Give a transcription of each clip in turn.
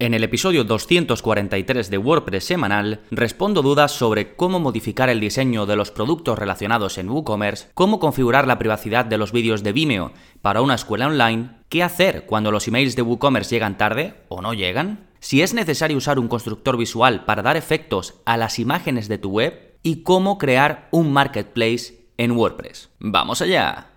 En el episodio 243 de WordPress semanal, respondo dudas sobre cómo modificar el diseño de los productos relacionados en WooCommerce, cómo configurar la privacidad de los vídeos de Vimeo para una escuela online, qué hacer cuando los emails de WooCommerce llegan tarde o no llegan, si es necesario usar un constructor visual para dar efectos a las imágenes de tu web y cómo crear un marketplace en WordPress. ¡Vamos allá!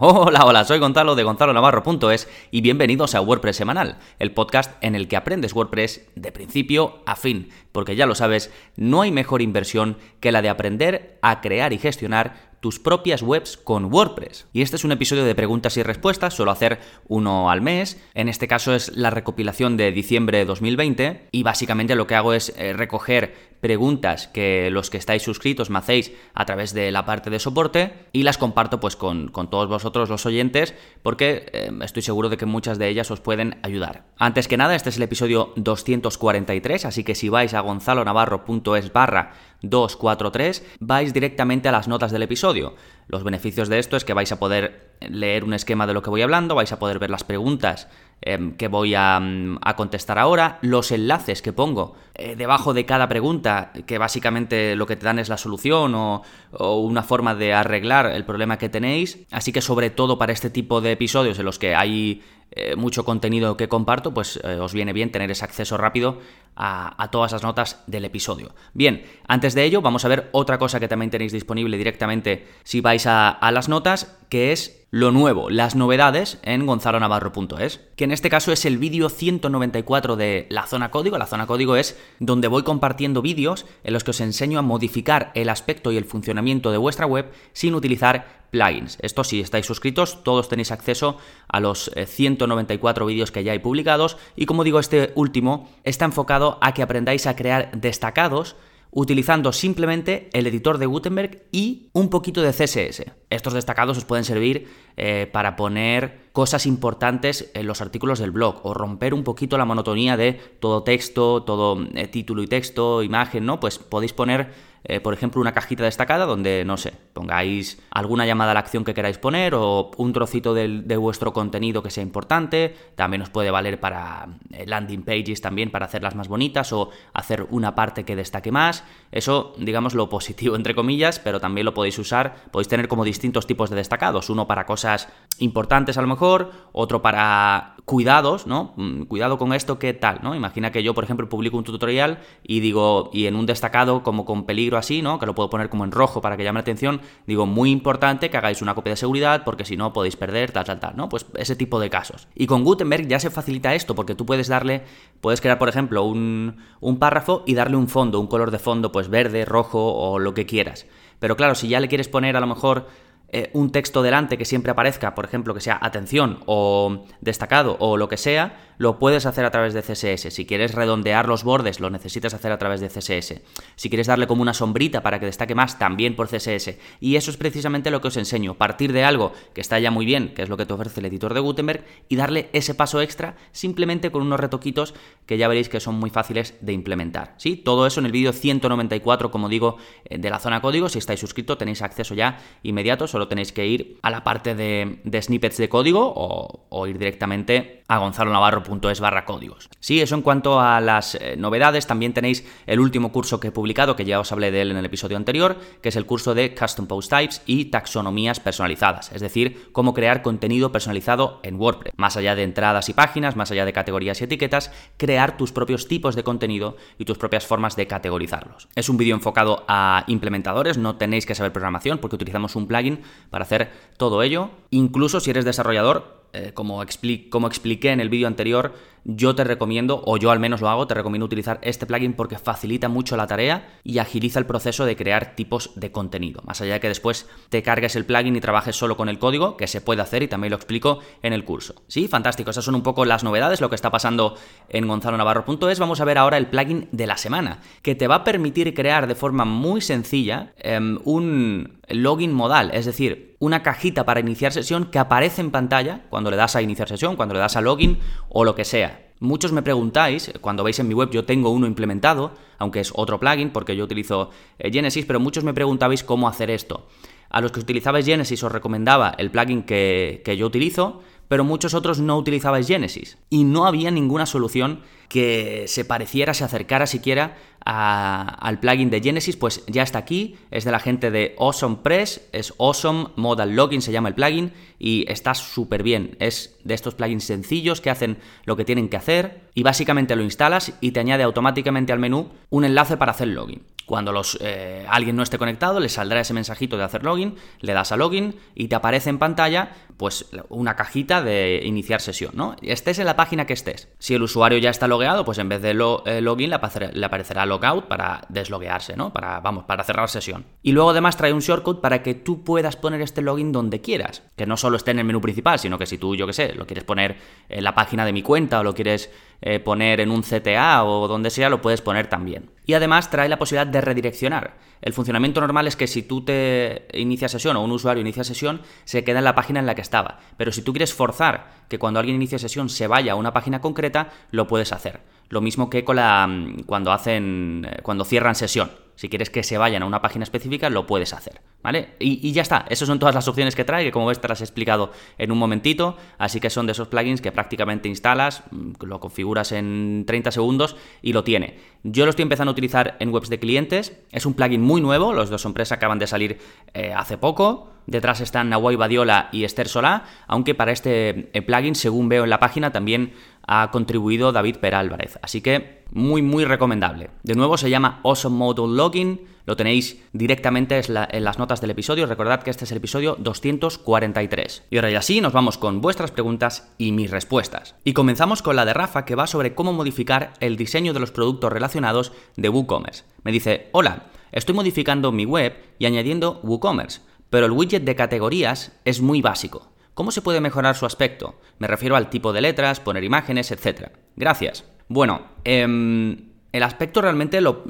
Hola, hola, soy Gonzalo de gonzalonavarro.es y bienvenidos a WordPress Semanal, el podcast en el que aprendes WordPress de principio a fin, porque ya lo sabes, no hay mejor inversión que la de aprender a crear y gestionar tus propias webs con WordPress. Y este es un episodio de preguntas y respuestas, suelo hacer uno al mes. En este caso es la recopilación de diciembre de 2020 y básicamente lo que hago es eh, recoger preguntas que los que estáis suscritos me hacéis a través de la parte de soporte y las comparto pues con, todos vosotros los oyentes porque eh, estoy seguro de que muchas de ellas os pueden ayudar. Antes que nada, este es el episodio 243, así que si vais a gonzalonavarro.es barra 243, vais directamente a las notas del episodio. Los beneficios de esto es que vais a poder leer un esquema de lo que voy hablando, vais a poder ver las preguntas em, que voy mm, a, contestar ahora, los enlaces que pongo eh, debajo de cada pregunta, que básicamente lo que te dan es la solución o, una forma de arreglar el problema que tenéis. Así que sobre todo para este tipo de episodios en los que hay eh, mucho contenido que comparto, pues eh, os viene bien tener ese acceso rápido a, todas las notas del episodio. Bien, antes de ello vamos a ver otra cosa que también tenéis disponible directamente si vais a las notas, que es lo nuevo, las novedades en gonzalonavarro.es, que en este caso es el vídeo 194 de la zona código. La zona código es donde voy compartiendo vídeos en los que os enseño a modificar el aspecto y el funcionamiento de vuestra web sin utilizar plugins. Esto si estáis suscritos, todos tenéis acceso a los 194 eh, vídeos que ya hay publicados y como digo, este último está enfocado a que aprendáis a crear destacados utilizando simplemente el editor de Gutenberg y un poquito de CSS. Estos destacados os pueden servir eh, para poner cosas importantes en los artículos del blog o romper un poquito la monotonía de todo texto, todo eh, título y texto, imagen, ¿no? Pues podéis poner eh, por ejemplo, una cajita destacada donde, no sé, pongáis alguna llamada a la acción que queráis poner o un trocito de, vuestro contenido que sea importante. También os puede valer para eh, landing pages también, para hacerlas más bonitas o hacer una parte que destaque más. Eso, digamos, lo positivo, entre comillas, pero también lo podéis usar. Podéis tener como distintos tipos de destacados. Uno para cosas importantes a lo mejor, otro para cuidados, ¿no? Mm, cuidado con esto, ¿qué tal? ¿no? Imagina que yo, por ejemplo, publico un tutorial y digo, y en un destacado como con peligro así, ¿no? Que lo puedo poner como en rojo para que llame la atención, digo, muy importante que hagáis una copia de seguridad porque si no podéis perder, tal, tal, tal, ¿no? Pues ese tipo de casos. Y con Gutenberg ya se facilita esto porque tú puedes darle, puedes crear, por ejemplo, un, un párrafo y darle un fondo, un color de fondo, pues verde, rojo o lo que quieras. Pero claro, si ya le quieres poner a lo mejor eh, un texto delante que siempre aparezca, por ejemplo, que sea atención o destacado o lo que sea, lo puedes hacer a través de CSS. Si quieres redondear los bordes, lo necesitas hacer a través de CSS. Si quieres darle como una sombrita para que destaque más, también por CSS. Y eso es precisamente lo que os enseño, partir de algo que está ya muy bien, que es lo que te ofrece el editor de Gutenberg, y darle ese paso extra simplemente con unos retoquitos que ya veréis que son muy fáciles de implementar. ¿sí? Todo eso en el vídeo 194, como digo, eh, de la zona código. Si estáis suscritos tenéis acceso ya inmediato solo tenéis que ir a la parte de, snippets de código o, ir directamente a gonzalonavarro.es barra códigos. Sí, eso en cuanto a las eh, novedades, también tenéis el último curso que he publicado, que ya os hablé de él en el episodio anterior, que es el curso de Custom Post Types y taxonomías personalizadas, es decir, cómo crear contenido personalizado en WordPress. Más allá de entradas y páginas, más allá de categorías y etiquetas, crear tus propios tipos de contenido y tus propias formas de categorizarlos. Es un vídeo enfocado a implementadores, no tenéis que saber programación porque utilizamos un plugin para hacer todo ello. Incluso si eres desarrollador, eh, como, como expliqué en el vídeo anterior, yo te recomiendo, o yo al menos lo hago, te recomiendo utilizar este plugin porque facilita mucho la tarea y agiliza el proceso de crear tipos de contenido. Más allá de que después te cargues el plugin y trabajes solo con el código, que se puede hacer y también lo explico en el curso. Sí, fantástico, esas son un poco las novedades, lo que está pasando en gonzalonavarro.es. Vamos a ver ahora el plugin de la semana, que te va a permitir crear de forma muy sencilla em, un login modal, es decir, una cajita para iniciar sesión que aparece en pantalla cuando le das a iniciar sesión, cuando le das a login o lo que sea. Muchos me preguntáis, cuando veis en mi web yo tengo uno implementado, aunque es otro plugin porque yo utilizo eh, Genesis, pero muchos me preguntabais cómo hacer esto. A los que utilizabais Genesis os recomendaba el plugin que, que yo utilizo, pero muchos otros no utilizabais Genesis. Y no había ninguna solución que se pareciera, se acercara siquiera al plugin de Genesis, pues ya está aquí, es de la gente de Awesome Press, es Awesome Modal Login, se llama el plugin, y está súper bien. Es de estos plugins sencillos que hacen lo que tienen que hacer, y básicamente lo instalas y te añade automáticamente al menú un enlace para hacer login. Cuando los, eh, alguien no esté conectado, le saldrá ese mensajito de hacer login, le das a login y te aparece en pantalla pues una cajita de iniciar sesión, ¿no? Estés en la página que estés. Si el usuario ya está logueado, pues en vez de eh, login le aparecerá, le aparecerá, logout para desloguearse, ¿no? Para, vamos, para cerrar sesión. Y luego además trae un shortcut para que tú puedas poner este login donde quieras. Que no solo esté en el menú principal, sino que si tú, yo qué sé, lo quieres poner en la página de mi cuenta o lo quieres eh, poner en un CTA o donde sea, lo puedes poner también. Y además trae la posibilidad de redireccionar. El funcionamiento normal es que si tú te inicias sesión o un usuario inicia sesión, se queda en la página en la que estaba. Pero si tú quieres forzar que cuando alguien inicia sesión se vaya a una página concreta, lo puedes hacer. Lo mismo que con la, mm, cuando hacen, eh, cuando cierran sesión. Si quieres que se vayan a una página específica, lo puedes hacer, ¿vale? Y, ya está. Esas son todas las opciones que trae, que como ves te las he explicado en un momentito. Así que son de esos plugins que prácticamente instalas, mm, lo configuras en 30 segundos y lo tiene. Yo lo estoy empezando a utilizar en webs de clientes. Es un plugin muy nuevo, los dos empresas acaban de salir eh, hace poco. Detrás están Nawai Badiola y Esther Solá, aunque para este eh, plugin, según veo en la página, también ha contribuido David Perálvarez. Así que muy, muy recomendable. De nuevo se llama Awesome Model Login. Lo tenéis directamente en las notas del episodio. Recordad que este es el episodio 243. Y ahora ya sí, nos vamos con vuestras preguntas y mis respuestas. Y comenzamos con la de Rafa, que va sobre cómo modificar el diseño de los productos relacionados de WooCommerce. Me dice, hola, estoy modificando mi web y añadiendo WooCommerce, pero el widget de categorías es muy básico. ¿Cómo se puede mejorar su aspecto? Me refiero al tipo de letras, poner imágenes, etc. Gracias. Bueno, em, el aspecto realmente lo,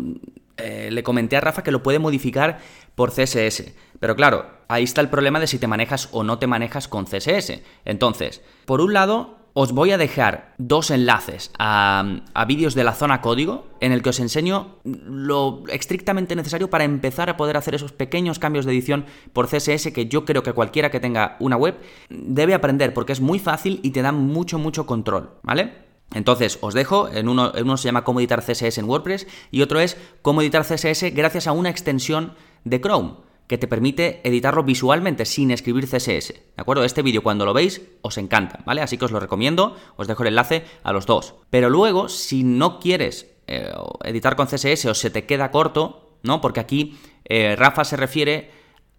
eh, le comenté a Rafa que lo puede modificar por CSS. Pero claro, ahí está el problema de si te manejas o no te manejas con CSS. Entonces, por un lado, os voy a dejar dos enlaces a, vídeos de la zona código en el que os enseño lo estrictamente necesario para empezar a poder hacer esos pequeños cambios de edición por CSS que yo creo que cualquiera que tenga una web debe aprender porque es muy fácil y te da mucho, mucho control, ¿vale? Entonces, os dejo, en uno, en uno se llama cómo editar CSS en WordPress y otro es cómo editar CSS gracias a una extensión de Chrome que te permite editarlo visualmente sin escribir CSS. ¿De acuerdo? Este vídeo cuando lo veis os encanta, ¿vale? Así que os lo recomiendo, os dejo el enlace a los dos. Pero luego, si no quieres eh, editar con CSS o se te queda corto, ¿no? Porque aquí eh, Rafa se refiere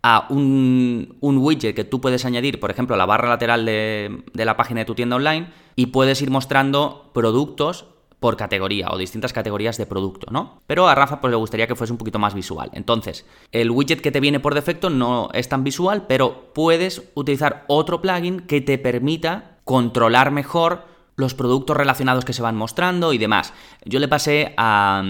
a un, widget que tú puedes añadir, por ejemplo, a la barra lateral de, de la página de tu tienda online y puedes ir mostrando productos por categoría o distintas categorías de producto, ¿no? Pero a Rafa pues le gustaría que fuese un poquito más visual. Entonces, el widget que te viene por defecto no es tan visual, pero puedes utilizar otro plugin que te permita controlar mejor los productos relacionados que se van mostrando y demás. Yo le pasé a,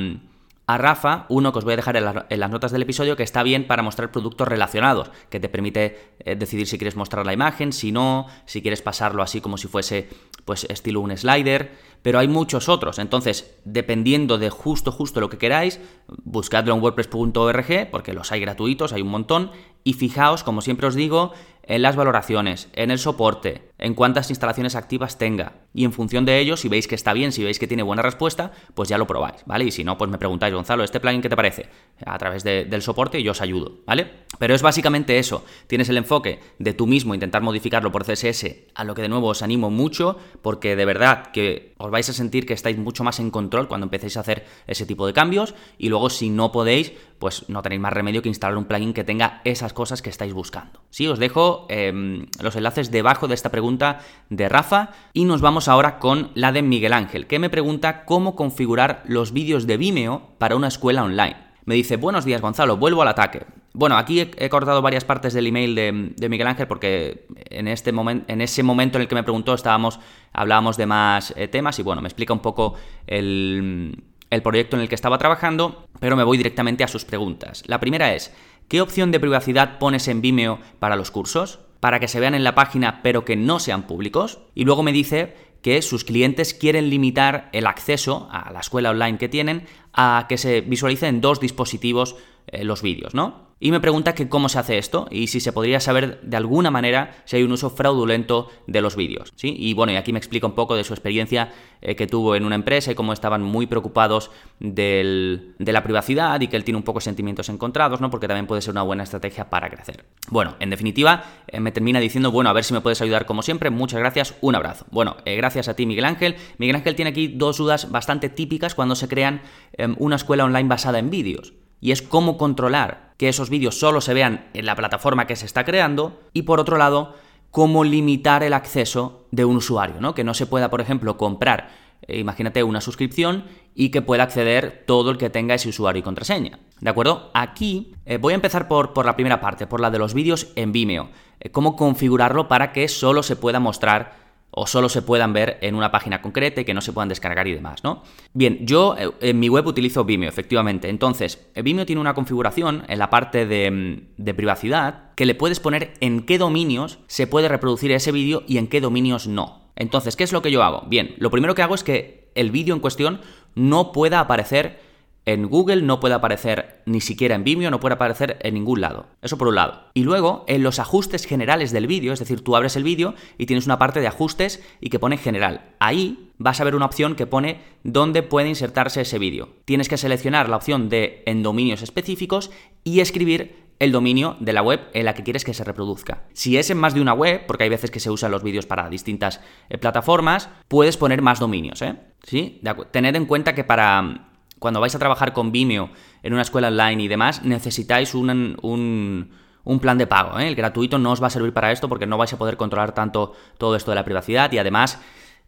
a Rafa, uno que os voy a dejar en, las notas del episodio, que está bien para mostrar productos relacionados, que te permite eh, decidir si quieres mostrar la imagen, si no, si quieres pasarlo así como si fuese pues estilo un slider, pero hay muchos otros. Entonces, dependiendo de justo, justo lo que queráis, buscadlo en wordpress.org, porque los hay gratuitos, hay un montón, y fijaos, como siempre os digo, en las valoraciones, en el soporte, en cuántas instalaciones activas tenga. Y en función de ello, si veis que está bien, si veis que tiene buena respuesta, pues ya lo probáis, ¿vale? Y si no, pues me preguntáis, Gonzalo, ¿este plugin qué te parece? A través del soporte yo os ayudo, ¿vale? Pero es básicamente eso. Tienes el enfoque de tú mismo intentar modificarlo por CSS, a lo que de nuevo os animo mucho, porque de verdad que os vais a sentir que estáis mucho más en control cuando empecéis a hacer ese tipo de cambios. Y luego, si no podéis, pues no tenéis más remedio que instalar un plugin que tenga esas cosas que estáis buscando. Sí, os dejo em, los enlaces debajo de esta pregunta de Rafa y nos vamos ahora con la de Miguel Ángel, que me pregunta cómo configurar los vídeos de Vimeo para una escuela online. Me dice, buenos días Gonzalo, vuelvo al ataque. Bueno, aquí he, cortado varias partes del email de, Miguel Ángel porque en, este en ese momento en el que me preguntó estábamos, hablábamos de más eh, temas y bueno, me explica un poco el, el proyecto en el que estaba trabajando, pero me voy directamente a sus preguntas. La primera es, ¿qué opción de privacidad pones en Vimeo para los cursos? Para que se vean en la página pero que no sean públicos. Y luego me dice que sus clientes quieren limitar el acceso a la escuela online que tienen a que se visualicen en dos dispositivos eh, los vídeos, ¿no? Y me pregunta que cómo se hace esto y si se podría saber de alguna manera si hay un uso fraudulento de los vídeos. ¿sí? Y bueno, y aquí me explica un poco de su experiencia eh, que tuvo en una empresa y cómo estaban muy preocupados de la privacidad y que él tiene un poco sentimientos encontrados, ¿no? Porque también puede ser una buena estrategia para crecer. Bueno, en definitiva, eh, me termina diciendo, bueno, a ver si me puedes ayudar como siempre. Muchas gracias, un abrazo. Bueno, gracias a ti, Miguel Ángel. Miguel Ángel tiene aquí dos dudas bastante típicas cuando se crean em, una escuela online basada en vídeos y es cómo controlar que esos vídeos solo se vean en la plataforma que se está creando y por otro lado, cómo limitar el acceso de un usuario, ¿no? Que no se pueda, por ejemplo, comprar, eh, imagínate, una suscripción y que pueda acceder todo el que tenga ese usuario y contraseña. ¿De acuerdo? Aquí eh, voy a empezar por, por, la primera parte, por la de los vídeos en Vimeo. Eh, cómo configurarlo para que solo se pueda mostrar o solo se puedan ver en una página concreta y que no se puedan descargar y demás, ¿no? Bien, yo eh, en mi web utilizo Vimeo, efectivamente. Entonces, Vimeo tiene una configuración en la parte mm, de privacidad que le puedes poner en qué dominios se puede reproducir ese vídeo y en qué dominios no. Entonces, ¿qué es lo que yo hago? Bien, lo primero que hago es que el vídeo en cuestión no pueda aparecer en Google no puede aparecer ni siquiera en Vimeo, no puede aparecer en ningún lado. Eso por un lado. Y luego, en los ajustes generales del vídeo, es decir, tú abres el vídeo y tienes una parte de ajustes y que pone general. Ahí vas a ver una opción que pone dónde puede insertarse ese vídeo. Tienes que seleccionar la opción de en dominios específicos y escribir el dominio de la web en la que quieres que se reproduzca. Si es en más de una web, porque hay veces que se usan los vídeos para distintas eh, plataformas, puedes poner más dominios, ¿eh? ¿Sí? Tened en cuenta que para cuando vais a trabajar con Vimeo en una escuela online y demás, necesitáis un, un, plan de pago. ¿eh? El gratuito no os va a servir para esto porque no vais a poder controlar tanto todo esto de la privacidad y además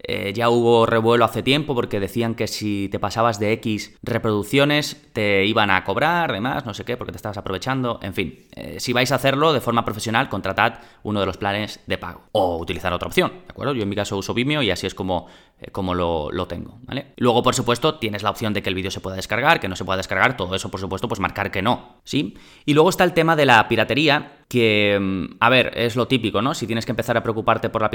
eh, ya hubo revuelo hace tiempo porque decían que si te pasabas de X reproducciones te iban a cobrar, demás, no sé qué, porque te estabas aprovechando. En fin, eh, si vais a hacerlo de forma profesional, contratad uno de los planes de pago o utilizar otra opción, ¿de acuerdo? Yo en mi caso uso Vimeo y así es como, como lo, lo, tengo, ¿vale? Luego, por supuesto, tienes la opción de que el vídeo se pueda descargar, que no se pueda descargar, todo eso, por supuesto, pues marcar que no, ¿sí? Y luego está el tema de la piratería, que, mm, a ver, es lo típico, ¿no? Si tienes que empezar a preocuparte por la,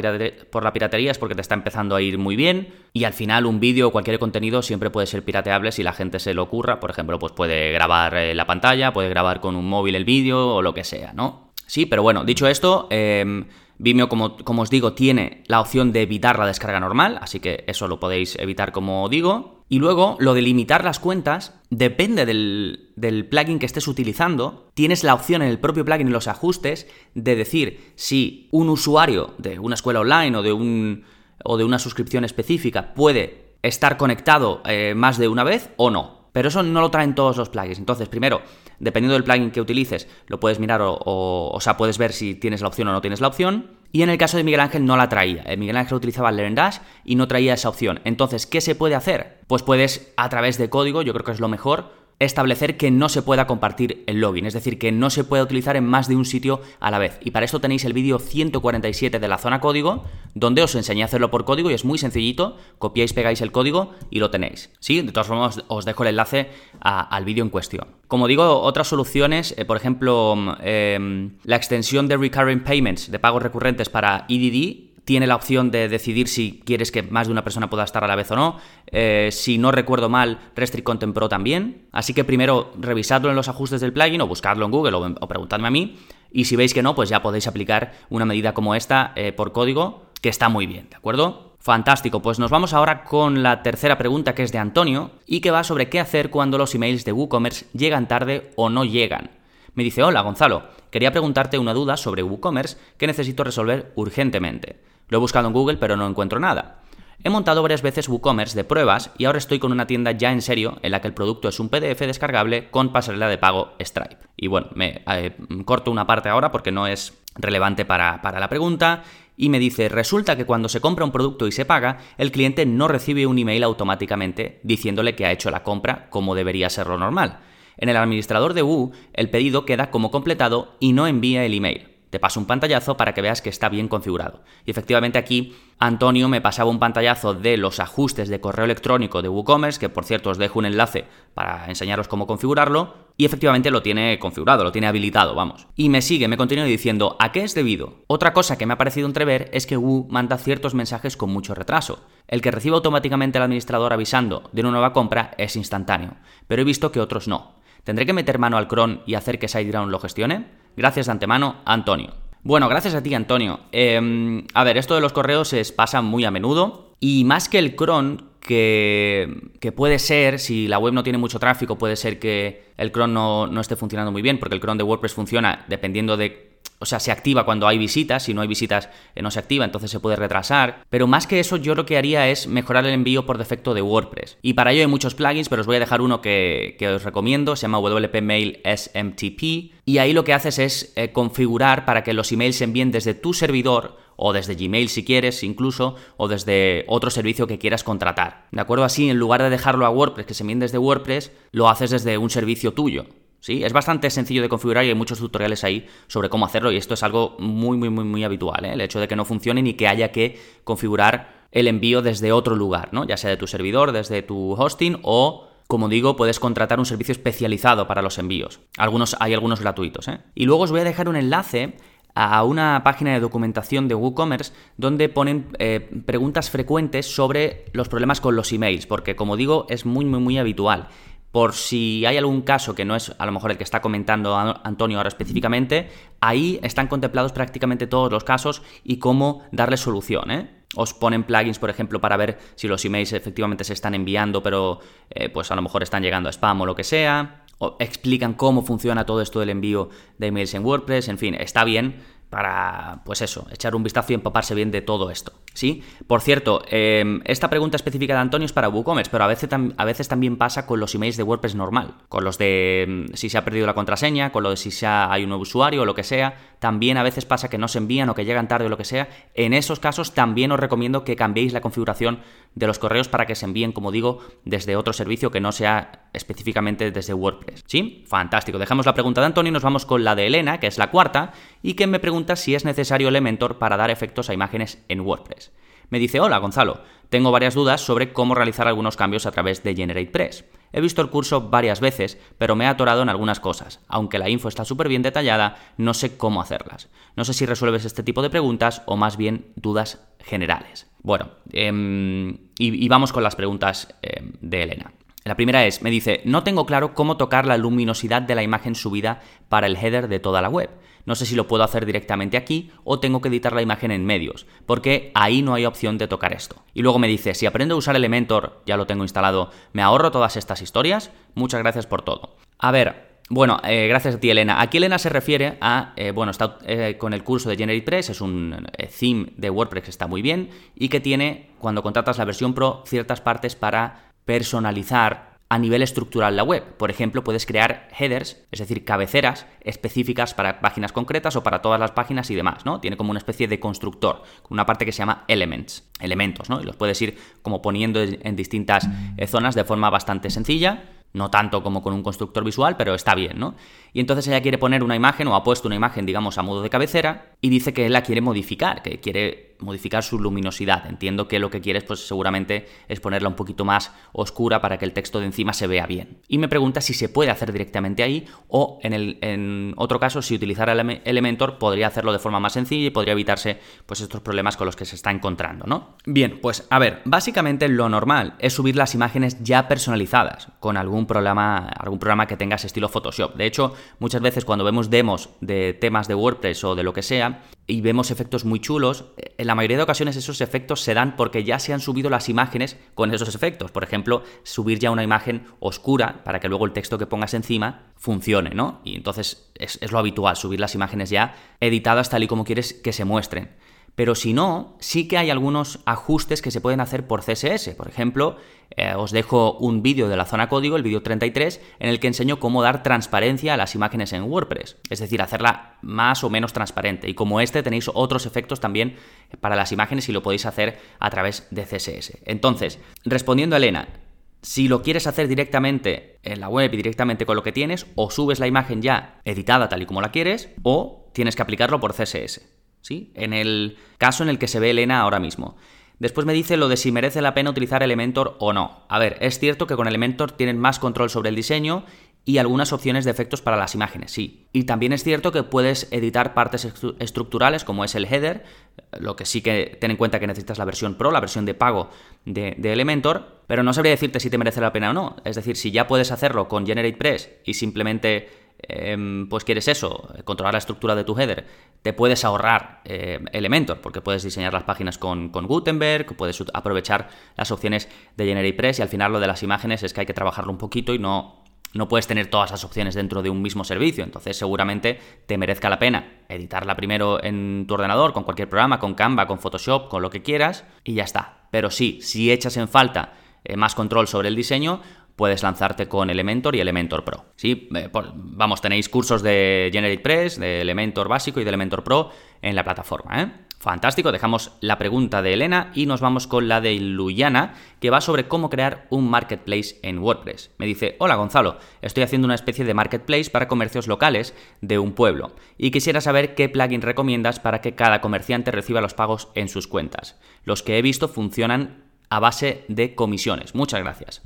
por la piratería es porque te está empezando a ir muy bien y al final un vídeo o cualquier contenido siempre puede ser pirateable si la gente se lo ocurra. Por ejemplo, pues puede grabar eh, la pantalla, puede grabar con un móvil el vídeo o lo que sea, ¿no? Sí, pero bueno, dicho esto, eh, Vimeo, como, como, os digo, tiene la opción de evitar la descarga normal, así que eso lo podéis evitar como digo. Y luego, lo de limitar las cuentas, depende del, del, plugin que estés utilizando. Tienes la opción en el propio plugin, en los ajustes, de decir si un usuario de una escuela online o de, un, o de una suscripción específica puede estar conectado eh, más de una vez o no. Pero eso no lo traen todos los plugins. Entonces, primero, dependiendo del plugin que utilices, lo puedes mirar o, o, sea, puedes ver si tienes la opción o no tienes la opción. Y en el caso de Miguel Ángel no la traía. Eh, Miguel Ángel utilizaba LearnDash y no traía esa opción. Entonces, ¿qué se puede hacer? Pues puedes, a través de código, yo creo que es lo mejor, establecer que no se pueda compartir el login, es decir, que no se pueda utilizar en más de un sitio a la vez. Y para esto tenéis el vídeo 147 de la zona código, donde os enseñé a hacerlo por código y es muy sencillito, copiáis, pegáis el código y lo tenéis. ¿Sí? De todas formas, os dejo el enlace al vídeo en cuestión. Como digo, otras soluciones, eh, por ejemplo, mm, em, la extensión de Recurring Payments, de pagos recurrentes para EDD, tiene la opción de decidir si quieres que más de una persona pueda estar a la vez o no. Eh, si no recuerdo mal, Restrict Content Pro también. Así que primero revisadlo en los ajustes del plugin o buscadlo en Google o, preguntadme a mí. Y si veis que no, pues ya podéis aplicar una medida como esta eh, por código, que está muy bien, ¿de acuerdo? Fantástico, pues nos vamos ahora con la tercera pregunta que es de Antonio y que va sobre qué hacer cuando los emails de WooCommerce llegan tarde o no llegan. Me dice, hola Gonzalo, quería preguntarte una duda sobre WooCommerce que necesito resolver urgentemente. Lo he buscado en Google pero no encuentro nada. He montado varias veces WooCommerce de pruebas y ahora estoy con una tienda ya en serio en la que el producto es un PDF descargable con pasarela de pago Stripe. Y bueno, me eh, corto una parte ahora porque no es relevante para, para la pregunta y me dice, resulta que cuando se compra un producto y se paga, el cliente no recibe un email automáticamente diciéndole que ha hecho la compra como debería ser lo normal. En el administrador de Woo, el pedido queda como completado y no envía el email. Te paso un pantallazo para que veas que está bien configurado. Y efectivamente aquí Antonio me pasaba un pantallazo de los ajustes de correo electrónico de WooCommerce, que por cierto os dejo un enlace para enseñaros cómo configurarlo, y efectivamente lo tiene configurado, lo tiene habilitado, vamos. Y me sigue, me continúa diciendo, ¿a qué es debido? Otra cosa que me ha parecido entrever es que Woo manda ciertos mensajes con mucho retraso. El que recibe automáticamente el administrador avisando de una nueva compra es instantáneo, pero he visto que otros no. ¿Tendré que meter mano al cron y hacer que SiteGround lo gestione? Gracias de antemano, Antonio. Bueno, gracias a ti, Antonio. Em, a ver, esto de los correos se pasa muy a menudo y más que el cron, que, que, puede ser, si la web no tiene mucho tráfico, puede ser que el cron no, no esté funcionando muy bien, porque el cron de WordPress funciona dependiendo de o sea, se activa cuando hay visitas, si no hay visitas eh, no se activa, entonces se puede retrasar. Pero más que eso, yo lo que haría es mejorar el envío por defecto de WordPress. Y para ello hay muchos plugins, pero os voy a dejar uno que, os recomiendo, se llama WP Mail SMTP. Y ahí lo que haces es eh, configurar para que los emails se envíen desde tu servidor o desde Gmail si quieres incluso, o desde otro servicio que quieras contratar. ¿De acuerdo? Así, en lugar de dejarlo a WordPress, que se envíen desde WordPress, lo haces desde un servicio tuyo. ¿Sí? Es bastante sencillo de configurar y hay muchos tutoriales ahí sobre cómo hacerlo y esto es algo muy, muy, muy, muy habitual, ¿eh? el hecho de que no funcione ni que haya que configurar el envío desde otro lugar, ¿no? ya sea de tu servidor, desde tu hosting o como digo, puedes contratar un servicio especializado para los envíos. Algunos, hay algunos gratuitos. ¿eh? Y luego os voy a dejar un enlace a una página de documentación de WooCommerce donde ponen eh, preguntas frecuentes sobre los problemas con los emails, porque como digo, es muy, muy, muy habitual por si hay algún caso que no es a lo mejor el que está comentando Antonio ahora específicamente, ahí están contemplados prácticamente todos los casos y cómo darle solución. ¿eh? Os ponen plugins, por ejemplo, para ver si los emails efectivamente se están enviando, pero eh, pues a lo mejor están llegando a spam o lo que sea. O explican cómo funciona todo esto del envío de emails en WordPress. En fin, está bien para, pues eso, echar un vistazo y empaparse bien de todo esto. ¿Sí? Por cierto, em, esta pregunta específica de Antonio es para WooCommerce, pero a veces, a veces también pasa con los emails de WordPress normal, con los de em, si se ha perdido la contraseña, con lo de si hay un nuevo usuario o lo que sea. También a veces pasa que no se envían o que llegan tarde o lo que sea. En esos casos también os recomiendo que cambiéis la configuración de los correos para que se envíen, como digo, desde otro servicio que no sea específicamente desde WordPress. ¿Sí? Fantástico. Dejamos la pregunta de Antonio y nos vamos con la de Elena, que es la cuarta, y que me pregunta si es necesario Elementor para dar efectos a imágenes en WordPress. Me dice, hola Gonzalo, tengo varias dudas sobre cómo realizar algunos cambios a través de GeneratePress. He visto el curso varias veces, pero me he atorado en algunas cosas. Aunque la info está súper bien detallada, no sé cómo hacerlas. No sé si resuelves este tipo de preguntas o más bien dudas generales. Bueno, em, y, vamos con las preguntas em, de Elena. La primera es, me dice, no tengo claro cómo tocar la luminosidad de la imagen subida para el header de toda la web. No sé si lo puedo hacer directamente aquí o tengo que editar la imagen en medios, porque ahí no hay opción de tocar esto. Y luego me dice, si aprendo a usar Elementor, ya lo tengo instalado, ¿me ahorro todas estas historias? Muchas gracias por todo. A ver, bueno, eh, gracias a ti, Elena. Aquí Elena se refiere a, eh, bueno, está eh, con el curso de GeneratePress, es un theme de WordPress que está muy bien y que tiene, cuando contratas la versión Pro, ciertas partes para personalizar a nivel estructural la web. Por ejemplo, puedes crear headers, es decir, cabeceras específicas para páginas concretas o para todas las páginas y demás, ¿no? Tiene como una especie de constructor, con una parte que se llama elements, elementos, ¿no? Y los puedes ir como poniendo en distintas eh, zonas de forma bastante sencilla no tanto como con un constructor visual, pero está bien, ¿no? Y entonces ella quiere poner una imagen o ha puesto una imagen, digamos, a modo de cabecera y dice que la quiere modificar, que quiere modificar su luminosidad. Entiendo que lo que quieres, pues seguramente es ponerla un poquito más oscura para que el texto de encima se vea bien. Y me pregunta si se puede hacer directamente ahí o en, el, en otro caso, si utilizara el Elementor, podría hacerlo de forma más sencilla y podría evitarse pues estos problemas con los que se está encontrando, ¿no? Bien, pues a ver, básicamente lo normal es subir las imágenes ya personalizadas con algún programa, algún programa que tengas estilo Photoshop. De hecho, muchas veces cuando vemos demos de temas de WordPress o de lo que sea y vemos efectos muy chulos, en la mayoría de ocasiones esos efectos se dan porque ya se han subido las imágenes con esos efectos. Por ejemplo, subir ya una imagen oscura para que luego el texto que pongas encima funcione, ¿no? Y entonces es, es lo habitual, subir las imágenes ya editadas tal y como quieres que se muestren. Pero si no, sí que hay algunos ajustes que se pueden hacer por CSS. Por ejemplo, eh, os dejo un vídeo de la zona código, el vídeo 33, en el que enseño cómo dar transparencia a las imágenes en WordPress. Es decir, hacerla más o menos transparente. Y como este tenéis otros efectos también para las imágenes y lo podéis hacer a través de CSS. Entonces, respondiendo a Elena, si lo quieres hacer directamente en la web y directamente con lo que tienes, o subes la imagen ya editada tal y como la quieres, o tienes que aplicarlo por CSS. ¿Sí? En el caso en el que se ve Elena ahora mismo. Después me dice lo de si merece la pena utilizar Elementor o no. A ver, es cierto que con Elementor tienen más control sobre el diseño y algunas opciones de efectos para las imágenes, sí. Y también es cierto que puedes editar partes estructurales como es el header, lo que sí que ten en cuenta que necesitas la versión Pro, la versión de pago de, Elementor, pero no sabría decirte si te merece la pena o no. Es decir, si ya puedes hacerlo con GeneratePress y simplemente em, pues quieres eso, controlar la estructura de tu header, te puedes ahorrar eh, Elementor, porque puedes diseñar las páginas con, con, Gutenberg, puedes aprovechar las opciones de GeneratePress y al final lo de las imágenes es que hay que trabajarlo un poquito y no no puedes tener todas las opciones dentro de un mismo servicio, entonces seguramente te merezca la pena editarla primero en tu ordenador, con cualquier programa, con Canva, con Photoshop, con lo que quieras, y ya está. Pero sí, si echas en falta eh, más control sobre el diseño, puedes lanzarte con Elementor y Elementor Pro. ¿sí? Eh, vamos, tenéis cursos de GeneratePress, de Elementor básico y de Elementor Pro en la plataforma. ¿eh? Fantástico, dejamos la pregunta de Elena y nos vamos con la de Luyana, que va sobre cómo crear un marketplace en WordPress. Me dice, hola Gonzalo, estoy haciendo una especie de marketplace para comercios locales de un pueblo y quisiera saber qué plugin recomiendas para que cada comerciante reciba los pagos en sus cuentas. Los que he visto funcionan a base de comisiones. Muchas gracias.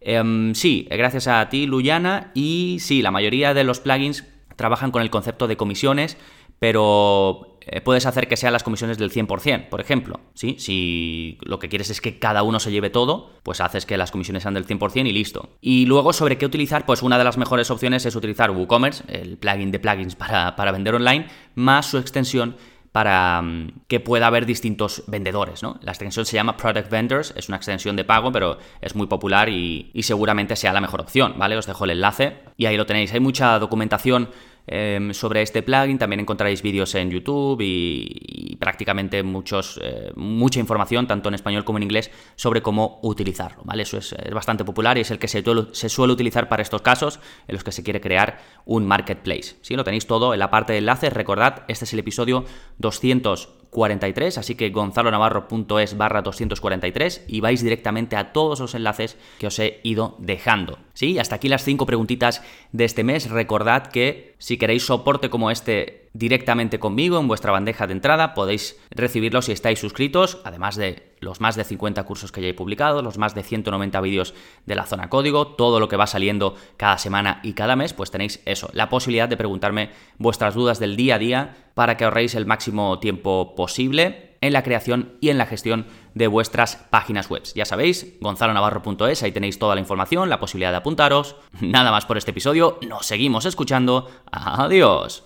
Em, sí, gracias a ti, Luyana, y sí, la mayoría de los plugins trabajan con el concepto de comisiones, pero eh, puedes hacer que sean las comisiones del 100%, por ejemplo. ¿sí? Si lo que quieres es que cada uno se lleve todo, pues haces que las comisiones sean del 100% y listo. Y luego sobre qué utilizar, pues una de las mejores opciones es utilizar WooCommerce, el plugin de plugins para, para vender online, más su extensión para mm, que pueda haber distintos vendedores, ¿no? La extensión se llama Product Vendors, es una extensión de pago, pero es muy popular y, y, seguramente sea la mejor opción, ¿vale? Os dejo el enlace y ahí lo tenéis. Hay mucha documentación Em, sobre este plugin. También encontraréis vídeos en YouTube y, prácticamente muchos, eh, mucha información, tanto en español como en inglés, sobre cómo utilizarlo. ¿vale? Eso es, bastante popular y es el que se, suele utilizar para estos casos en los que se quiere crear un marketplace. ¿sí? Lo tenéis todo en la parte de enlaces. Recordad, este es el episodio 200 43, así que gonzalonavarro.es barra 243 y vais directamente a todos los enlaces que os he ido dejando. Sí, hasta aquí las 5 preguntitas de este mes. Recordad que si queréis soporte como este directamente conmigo en vuestra bandeja de entrada, podéis recibirlo si estáis suscritos, además de los más de 50 cursos que ya he publicado, los más de 190 vídeos de la zona código, todo lo que va saliendo cada semana y cada mes, pues tenéis eso, la posibilidad de preguntarme vuestras dudas del día a día para que ahorréis el máximo tiempo posible en la creación y en la gestión de vuestras páginas web. Ya sabéis, gonzalonavarro.es, ahí tenéis toda la información, la posibilidad de apuntaros. Nada más por este episodio, nos seguimos escuchando. Adiós.